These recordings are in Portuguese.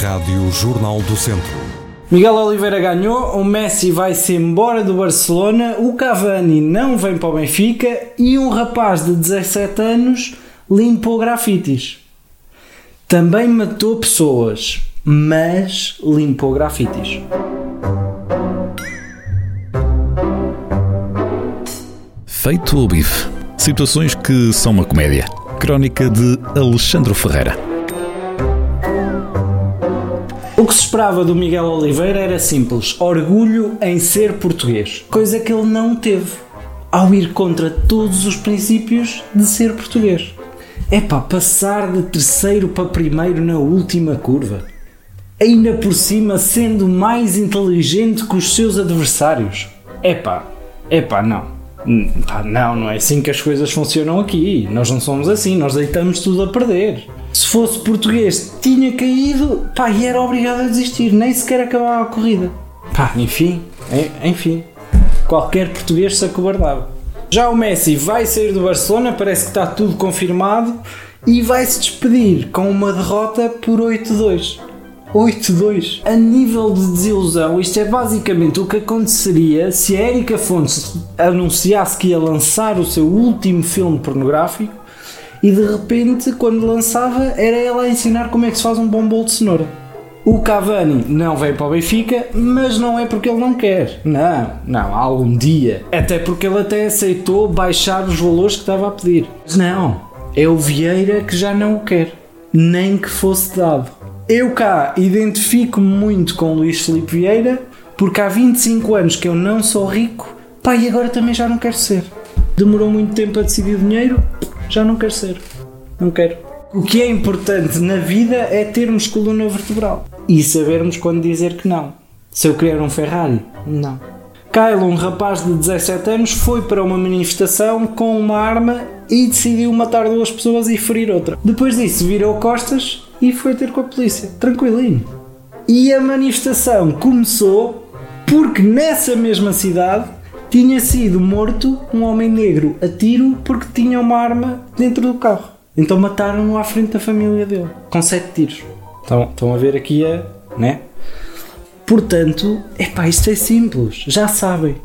Rádio Jornal do Centro. Miguel Oliveira ganhou, o Messi vai-se embora do Barcelona, o Cavani não vem para o Benfica e um rapaz de 17 anos limpou grafites. Também matou pessoas, mas limpou grafites. Feito o bife. Situações que são uma comédia. Crónica de Alexandre Ferreira. O que se esperava do Miguel Oliveira era simples: orgulho em ser português, coisa que ele não teve ao ir contra todos os princípios de ser português. É para passar de terceiro para primeiro na última curva. Ainda por cima sendo mais inteligente que os seus adversários. Epá, epá, não. Pá, não, não é assim que as coisas funcionam aqui. Nós não somos assim, nós deitamos tudo a perder. Se fosse português, tinha caído pá, e era obrigado a desistir, nem sequer acabava a corrida. Pá, enfim, enfim. Qualquer português se acobardava. Já o Messi vai sair do Barcelona, parece que está tudo confirmado e vai se despedir com uma derrota por 8-2. 8-2. A nível de desilusão, isto é basicamente o que aconteceria se a Erika Fontes anunciasse que ia lançar o seu último filme pornográfico e de repente, quando lançava, era ela a ensinar como é que se faz um bom bolo de cenoura. O Cavani não veio para o Benfica, mas não é porque ele não quer. Não, não, algum dia. Até porque ele até aceitou baixar os valores que estava a pedir. Mas não, é o Vieira que já não o quer. Nem que fosse dado. Eu cá identifico-me muito com Luís Felipe Vieira, porque há 25 anos que eu não sou rico, pá, e agora também já não quero ser. Demorou muito tempo a decidir o dinheiro, já não quero ser. Não quero. O que é importante na vida é termos coluna vertebral e sabermos quando dizer que não. Se eu querer um Ferrari, não. Kyle, um rapaz de 17 anos, foi para uma manifestação com uma arma e decidiu matar duas pessoas e ferir outra. Depois disso, virou costas e foi ter com a polícia, tranquilinho. E a manifestação começou porque nessa mesma cidade tinha sido morto um homem negro a tiro porque tinha uma arma dentro do carro. Então mataram-no à frente da família dele, com sete tiros. Estão, estão a ver aqui a. né? Portanto, epá, isto é simples, já sabem.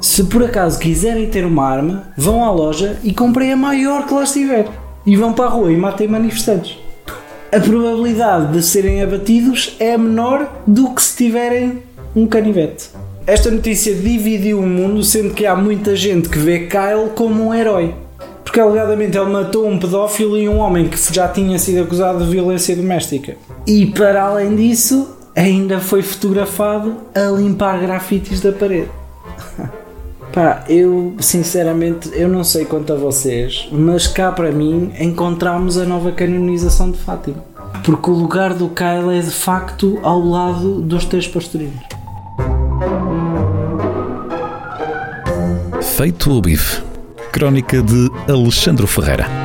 Se por acaso quiserem ter uma arma, vão à loja e comprem a maior que lá estiver. E vão para a rua e matem manifestantes a probabilidade de serem abatidos é menor do que se tiverem um canivete. Esta notícia dividiu o mundo, sendo que há muita gente que vê Kyle como um herói. Porque alegadamente ele matou um pedófilo e um homem que já tinha sido acusado de violência doméstica. E para além disso, ainda foi fotografado a limpar grafites da parede. Pá, eu sinceramente eu não sei quanto a vocês, mas cá para mim encontramos a nova canonização de Fátima. Porque o lugar do Kyle é de facto ao lado dos três pastorinhos. Feito o bife. Crónica de Alexandre Ferreira.